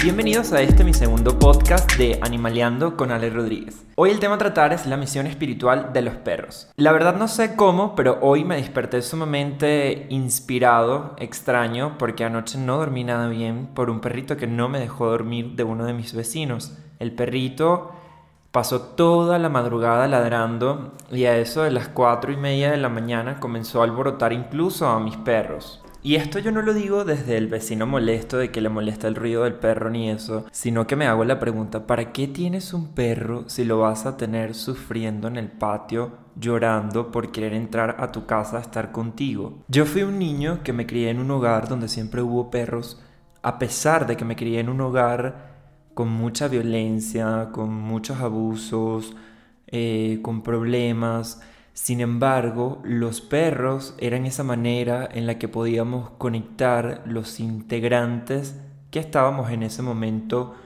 Bienvenidos a este mi segundo podcast de Animaleando con Ale Rodríguez. Hoy el tema a tratar es la misión espiritual de los perros. La verdad no sé cómo, pero hoy me desperté sumamente inspirado, extraño, porque anoche no dormí nada bien por un perrito que no me dejó dormir de uno de mis vecinos. El perrito pasó toda la madrugada ladrando y a eso de las cuatro y media de la mañana comenzó a alborotar incluso a mis perros. Y esto yo no lo digo desde el vecino molesto de que le molesta el ruido del perro ni eso, sino que me hago la pregunta, ¿para qué tienes un perro si lo vas a tener sufriendo en el patio, llorando por querer entrar a tu casa a estar contigo? Yo fui un niño que me crié en un hogar donde siempre hubo perros, a pesar de que me crié en un hogar con mucha violencia, con muchos abusos, eh, con problemas, sin embargo, los perros eran esa manera en la que podíamos conectar los integrantes que estábamos en ese momento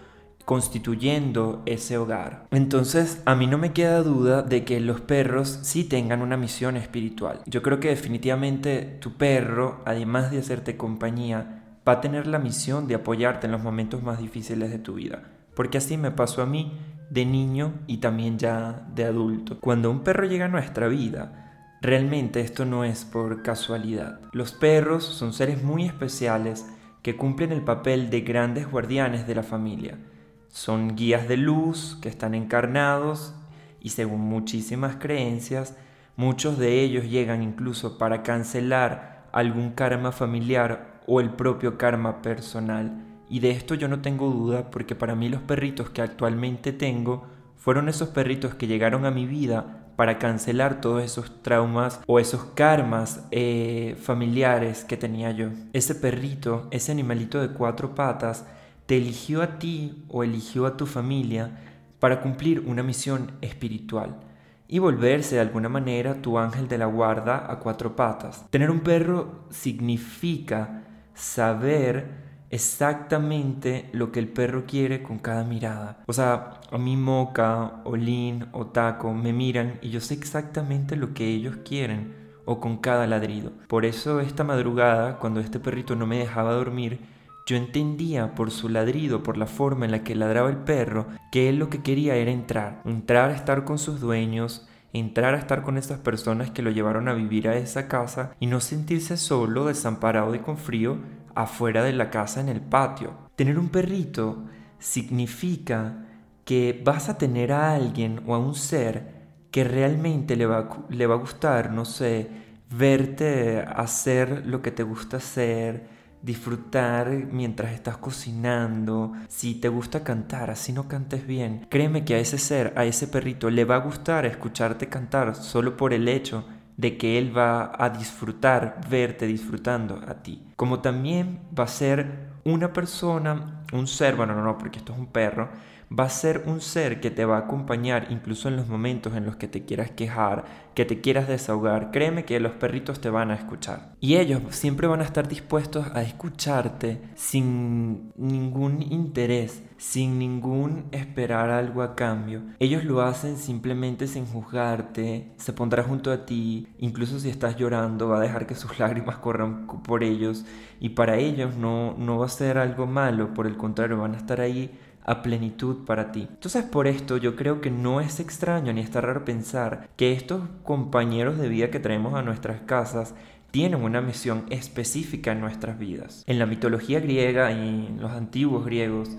constituyendo ese hogar. Entonces, a mí no me queda duda de que los perros sí tengan una misión espiritual. Yo creo que definitivamente tu perro, además de hacerte compañía, va a tener la misión de apoyarte en los momentos más difíciles de tu vida. Porque así me pasó a mí de niño y también ya de adulto. Cuando un perro llega a nuestra vida, realmente esto no es por casualidad. Los perros son seres muy especiales que cumplen el papel de grandes guardianes de la familia. Son guías de luz que están encarnados y según muchísimas creencias, muchos de ellos llegan incluso para cancelar algún karma familiar o el propio karma personal y de esto yo no tengo duda porque para mí los perritos que actualmente tengo fueron esos perritos que llegaron a mi vida para cancelar todos esos traumas o esos karmas eh, familiares que tenía yo. Ese perrito, ese animalito de cuatro patas, te eligió a ti o eligió a tu familia para cumplir una misión espiritual y volverse de alguna manera tu ángel de la guarda a cuatro patas. Tener un perro significa saber exactamente lo que el perro quiere con cada mirada. O sea, a mí Moca, Olin o Taco me miran y yo sé exactamente lo que ellos quieren o con cada ladrido. Por eso esta madrugada, cuando este perrito no me dejaba dormir, yo entendía por su ladrido, por la forma en la que ladraba el perro, que él lo que quería era entrar, entrar a estar con sus dueños, entrar a estar con esas personas que lo llevaron a vivir a esa casa y no sentirse solo, desamparado y con frío, afuera de la casa en el patio. Tener un perrito significa que vas a tener a alguien o a un ser que realmente le va, le va a gustar, no sé, verte hacer lo que te gusta hacer, disfrutar mientras estás cocinando, si te gusta cantar, así no cantes bien. Créeme que a ese ser, a ese perrito, le va a gustar escucharte cantar solo por el hecho de que Él va a disfrutar verte disfrutando a ti. Como también va a ser una persona, un ser, bueno, no, no, porque esto es un perro, va a ser un ser que te va a acompañar incluso en los momentos en los que te quieras quejar, que te quieras desahogar. Créeme que los perritos te van a escuchar. Y ellos siempre van a estar dispuestos a escucharte sin ningún interés, sin ningún esperar algo a cambio. Ellos lo hacen simplemente sin juzgarte, se pondrá junto a ti, incluso si estás llorando va a dejar que sus lágrimas corran por ellos y para ellos no, no va a ser algo malo, por el contrario, van a estar ahí a plenitud para ti. Entonces por esto yo creo que no es extraño ni está raro pensar que estos compañeros de vida que traemos a nuestras casas tienen una misión específica en nuestras vidas. En la mitología griega y en los antiguos griegos,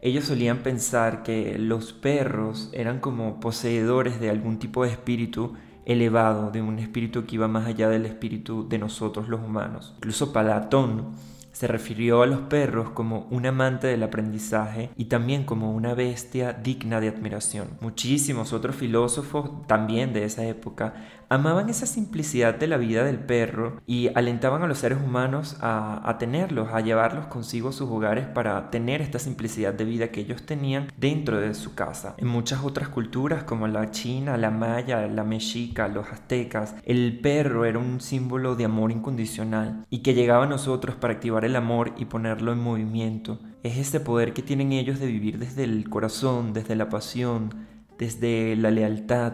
ellos solían pensar que los perros eran como poseedores de algún tipo de espíritu elevado, de un espíritu que iba más allá del espíritu de nosotros los humanos. Incluso Platón se refirió a los perros como un amante del aprendizaje y también como una bestia digna de admiración. Muchísimos otros filósofos también de esa época amaban esa simplicidad de la vida del perro y alentaban a los seres humanos a, tenerlos, a llevarlos consigo a sus hogares para tener esta simplicidad de vida que ellos tenían dentro de su casa. En muchas otras culturas como la china, la maya, la mexica, los aztecas, el perro era un símbolo de amor incondicional y que llegaba a nosotros para activar el amor y ponerlo en movimiento. Es ese poder que tienen ellos de vivir desde el corazón, desde la pasión, desde la lealtad,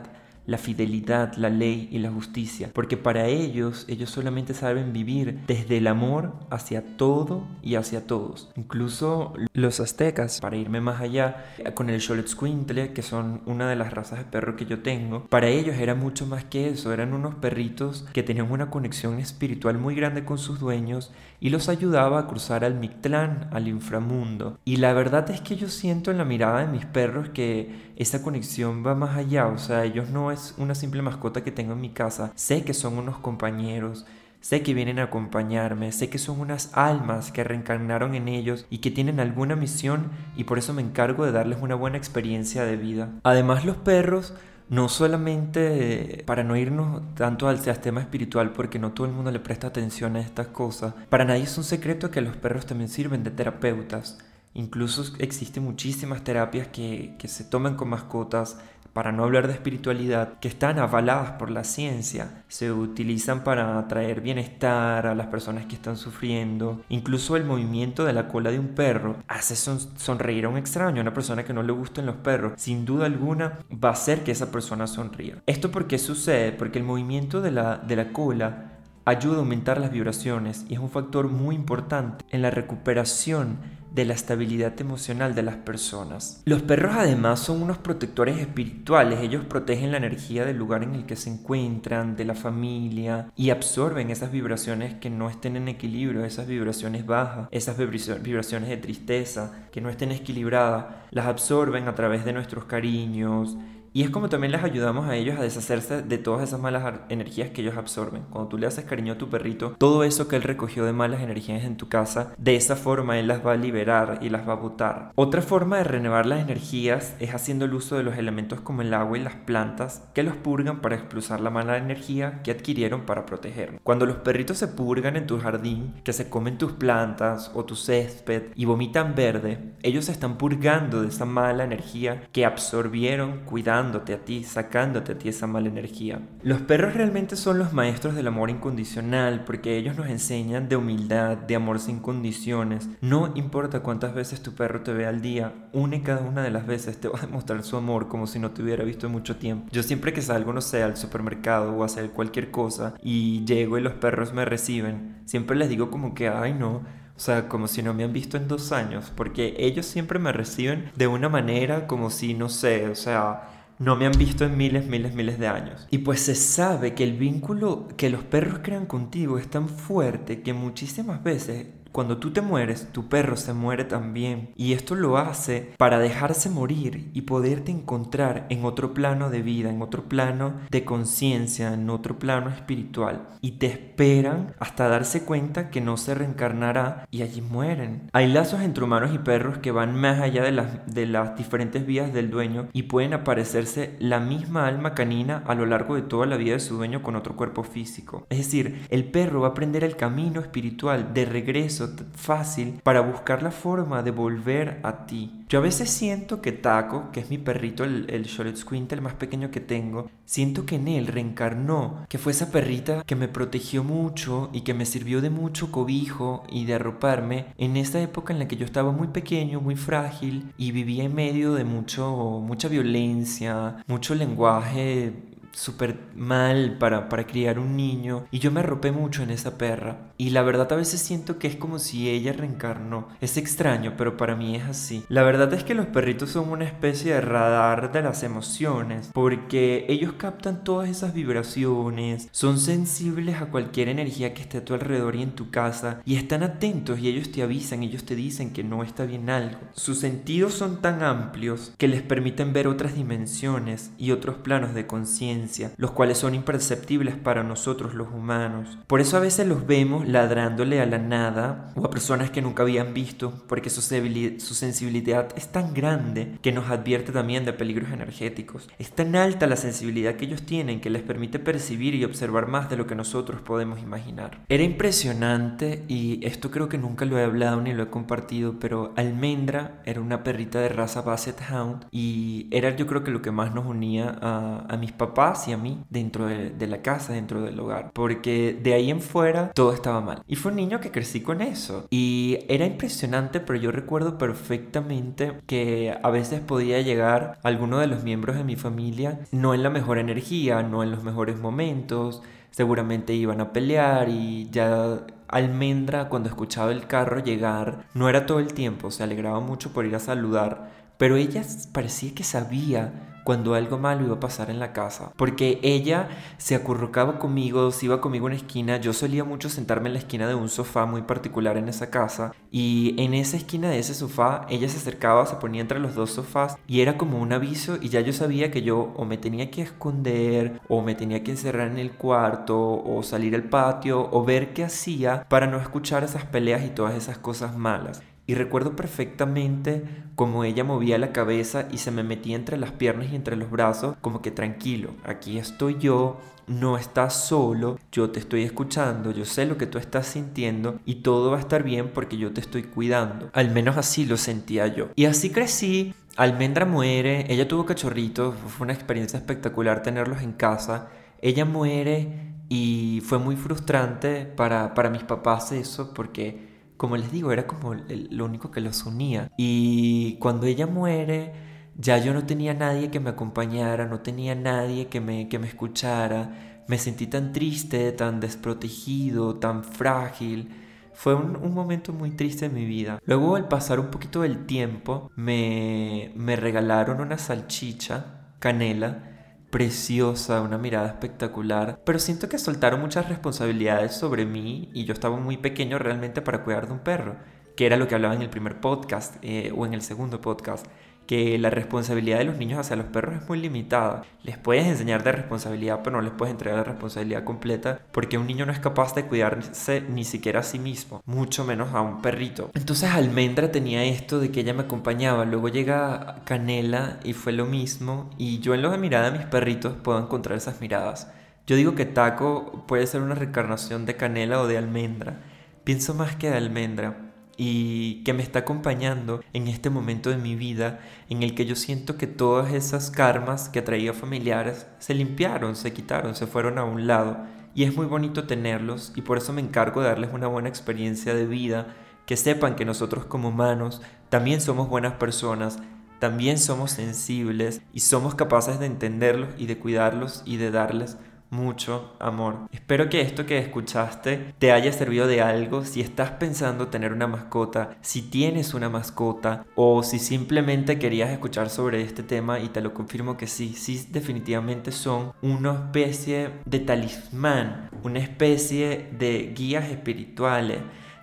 la fidelidad, la ley y la justicia, porque para ellos ellos solamente saben vivir desde el amor hacia todo y hacia todos. Incluso los aztecas, para irme más allá, con el Xoloitzcuintle, que son una de las razas de perro que yo tengo, para ellos era mucho más que eso, eran unos perritos que tenían una conexión espiritual muy grande con sus dueños y los ayudaba a cruzar al Mictlán, al inframundo. Y la verdad es que yo siento en la mirada de mis perros que esa conexión va más allá, o sea, ellos no es una simple mascota que tengo en mi casa, sé que son unos compañeros, Sé que vienen a acompañarme, sé que son unas almas que reencarnaron en ellos y que tienen alguna misión y por eso me encargo de darles una buena experiencia de vida. Además los perros no solamente para no irnos tanto al sistema espiritual, porque no todo el mundo le presta atención a estas cosas, para nadie es un secreto que los perros también sirven de terapeutas. Incluso existen muchísimas terapias que, que se toman con mascotas, para no hablar de espiritualidad, que están avaladas por la ciencia, se utilizan para traer bienestar a las personas que están sufriendo. Incluso el movimiento de la cola de un perro hace sonreír a un extraño, a una persona que no le gusten los perros. Sin duda alguna va a hacer que esa persona sonría. ¿Esto por qué sucede? Porque el movimiento de la, de la cola ayuda a aumentar las vibraciones y es un factor muy importante en la recuperación de la estabilidad emocional de las personas. Los perros además son unos protectores espirituales, ellos protegen la energía del lugar en el que se encuentran, de la familia y absorben esas vibraciones que no estén en equilibrio, esas vibraciones bajas, esas vibraciones de tristeza que no estén equilibradas, las absorben a través de nuestros cariños y es como también les ayudamos a ellos a deshacerse de todas esas malas energías que ellos absorben. Cuando tú le haces cariño a tu perrito, todo eso que él recogió de malas energías en tu casa, de esa forma él las va a liberar y las va a botar. Otra forma de renovar las energías es haciendo el uso de los elementos como el agua y las plantas que los purgan para expulsar la mala energía que adquirieron para protegernos. Cuando los perritos se purgan en tu jardín, que se comen tus plantas o tu césped y vomitan verde, ellos se están purgando de esa mala energía que absorbieron cuidando a ti, sacándote a ti esa mala energía. Los perros realmente son los maestros del amor incondicional porque ellos nos enseñan de humildad, de amor sin condiciones. No importa cuántas veces tu perro te vea al día, una y cada una de las veces te va a demostrar su amor como si no te hubiera visto en mucho tiempo. Yo siempre que salgo, no sé, al supermercado o a hacer cualquier cosa y llego y los perros me reciben, siempre les digo como que, ay no, o sea, como si no me han visto en dos años, porque ellos siempre me reciben de una manera como si, no sé, o sea, no me han visto en miles, miles, miles de años. Y pues se sabe que el vínculo que los perros crean contigo es tan fuerte que muchísimas veces cuando tú te mueres, tu perro se muere también. Y esto lo hace para dejarse morir y poderte encontrar en otro plano de vida, en otro plano de conciencia, en otro plano espiritual. Y te esperan hasta darse cuenta que no se reencarnará y allí mueren. Hay lazos entre humanos y perros que van más allá de las, de las diferentes vías del dueño y pueden aparecerse la misma alma canina a lo largo de toda la vida de su dueño con otro cuerpo físico. Es decir, el perro va a aprender el camino espiritual de regreso fácil para buscar la forma de volver a ti. Yo a veces siento que Taco, que es mi perrito, el, el Squint, el más pequeño que tengo, siento que en él reencarnó, que fue esa perrita que me protegió mucho y que me sirvió de mucho cobijo y de arroparme en esa época en la que yo estaba muy pequeño, muy frágil y vivía en medio de mucho, mucha violencia, mucho lenguaje súper mal para, para criar un niño y yo me arropé mucho en esa perra y la verdad a veces siento que es como si ella reencarnó. Es extraño, pero para mí es así. La verdad es que los perritos son una especie de radar de las emociones porque ellos captan todas esas vibraciones, son sensibles a cualquier energía que esté a tu alrededor y en tu casa y están atentos y ellos te avisan, ellos te dicen que no está bien algo. Sus sentidos son tan amplios que les permiten ver otras dimensiones y otros planos de conciencia los cuales son imperceptibles para nosotros los humanos. Por eso a veces los vemos ladrándole a la nada o a personas que nunca habían visto, porque su, su sensibilidad es tan grande que nos advierte también de peligros energéticos. Es tan alta la sensibilidad que ellos tienen que les permite percibir y observar más de lo que nosotros podemos imaginar. Era impresionante y esto creo que nunca lo he hablado ni lo he compartido, pero Almendra era una perrita de raza Basset Hound y era yo creo que lo que más nos unía a, a mis papás y a mí dentro de, de la casa, dentro del hogar. Porque de ahí en fuera todo estaba mal. Y fue un niño que crecí con eso. Y era impresionante, pero yo recuerdo perfectamente que a veces podía llegar alguno de los miembros de mi familia no en la mejor energía, no en los mejores momentos. Seguramente iban a pelear y ya Almendra cuando escuchaba el carro llegar no era todo el tiempo, se alegraba mucho por ir a saludar, pero ella parecía que sabía cuando algo malo iba a pasar en la casa. Porque ella se acurrucaba conmigo, se iba conmigo en una esquina. Yo solía mucho sentarme en la esquina de un sofá muy particular en esa casa. Y en esa esquina de ese sofá, ella se acercaba, se ponía entre los dos sofás y era como un aviso y ya yo sabía que yo o me tenía que esconder o me tenía que encerrar en el cuarto o salir al patio o ver qué hacía para no escuchar esas peleas y todas esas cosas malas. Y recuerdo perfectamente cómo ella movía la cabeza y se me metía entre las piernas y entre los brazos, como que tranquilo, aquí estoy yo, no estás solo, yo te estoy escuchando, yo sé lo que tú estás sintiendo y todo va a estar bien porque yo te estoy cuidando. Al menos así lo sentía yo. Y así crecí. Almendra muere, ella tuvo cachorritos, fue una experiencia espectacular tenerlos en casa. Ella muere y fue muy frustrante para, para mis papás eso porque como les digo, era como lo único que los unía. Y cuando ella muere, ya yo no tenía nadie que me acompañara, no tenía nadie que me, que me escuchara. Me sentí tan triste, tan desprotegido, tan frágil. Fue un, un, momento muy triste en mi vida. Luego, al pasar un poquito del tiempo, me, me regalaron una salchicha, canela, preciosa, una mirada espectacular, pero siento que soltaron muchas responsabilidades sobre mí y yo estaba muy pequeño realmente para cuidar de un perro, que era lo que hablaba en el primer podcast eh, o en el segundo podcast que la responsabilidad de los niños hacia los perros es muy limitada. Les puedes enseñar de responsabilidad, pero no les puedes entregar la responsabilidad completa porque un niño no es capaz de cuidarse ni siquiera a sí mismo, mucho menos a un perrito. Entonces Almendra tenía esto de que ella me acompañaba, luego llega Canela y fue lo mismo y yo en los de mirada de mis perritos puedo encontrar esas miradas. Yo digo que Taco puede ser una reencarnación de Canela o de Almendra. Pienso más que de Almendra y que me está acompañando en este momento de mi vida en el que yo siento que todas esas karmas que traía familiares se limpiaron, se quitaron, se fueron a un lado. Y es muy bonito tenerlos y por eso me encargo de darles una buena experiencia de vida, que sepan que nosotros como humanos también somos buenas personas, también somos sensibles y somos capaces de entenderlos y de cuidarlos y de darles mucho amor. Espero que esto que escuchaste te haya servido de algo si estás pensando tener una mascota, si tienes una mascota o si simplemente querías escuchar sobre este tema y te lo confirmo que sí, sí definitivamente son una especie de talismán, una especie de guías espirituales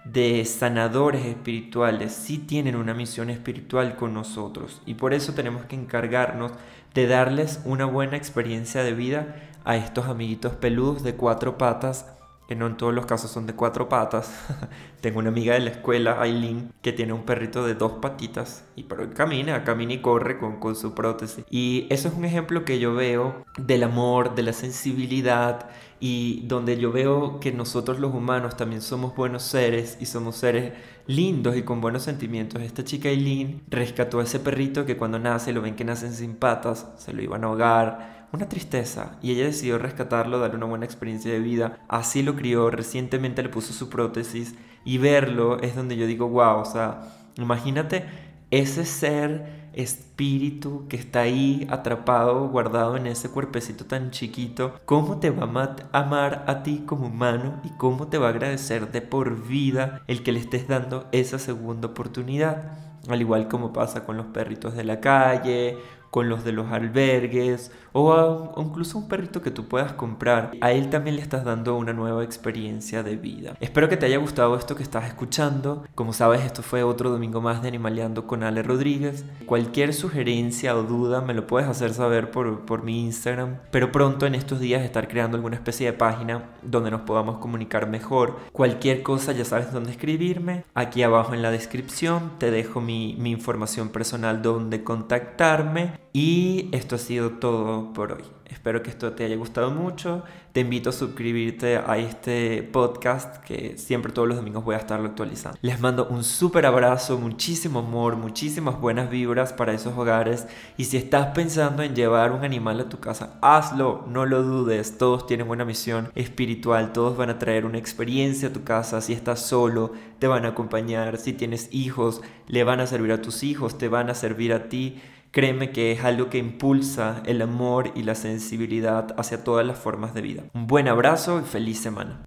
de sanadores espirituales, sí tienen una misión espiritual con nosotros y por eso tenemos que encargarnos de darles una buena experiencia de vida a estos amiguitos peludos de cuatro patas, que no en todos los casos son de cuatro patas. Tengo una amiga de la escuela, Aileen, que tiene un perrito de dos patitas, y pero camina, camina y corre con, con su prótesis. Y eso es un ejemplo que yo veo del amor, de la sensibilidad, y donde yo veo que nosotros los humanos también somos buenos seres y somos seres lindos y con buenos sentimientos. Esta chica Aileen rescató a ese perrito que cuando nace lo ven que nacen sin patas, se lo iban a ahogar una tristeza y ella decidió rescatarlo, darle una buena experiencia de vida. Así lo crió, recientemente le puso su prótesis y verlo es donde yo digo, wow, o sea, imagínate ese ser espíritu que está ahí atrapado, guardado en ese cuerpecito tan chiquito, cómo te va a amar a ti como humano y cómo te va a agradecer de por vida el que le estés dando esa segunda oportunidad. Al igual como pasa con los perritos de la calle con los de los albergues o, incluso un perrito que tú puedas comprar. A él también le estás dando una nueva experiencia de vida. Espero que te haya gustado esto que estás escuchando. Como sabes, esto fue otro domingo más de Animaleando con Ale Rodríguez. Cualquier sugerencia o duda me lo puedes hacer saber por, por mi Instagram. Pero pronto en estos días estar creando alguna especie de página donde nos podamos comunicar mejor. Cualquier cosa ya sabes dónde escribirme. Aquí abajo en la descripción te dejo mi, mi información personal donde contactarme Y esto ha sido todo por hoy. Espero que esto te haya gustado mucho. Te invito a suscribirte a este podcast que siempre todos los domingos voy a estarlo actualizando. Les mando un súper abrazo, muchísimo amor, muchísimas buenas vibras para esos hogares. Y si estás pensando en llevar un animal a tu casa, hazlo, no lo dudes. Todos tienen una misión espiritual, todos van a traer una experiencia a tu casa. Si estás solo, te van a acompañar. Si tienes hijos, le van a servir a tus hijos, te van a servir a ti. Créeme que es algo que impulsa el amor y la sensibilidad hacia todas las formas de vida. Un buen abrazo y feliz semana.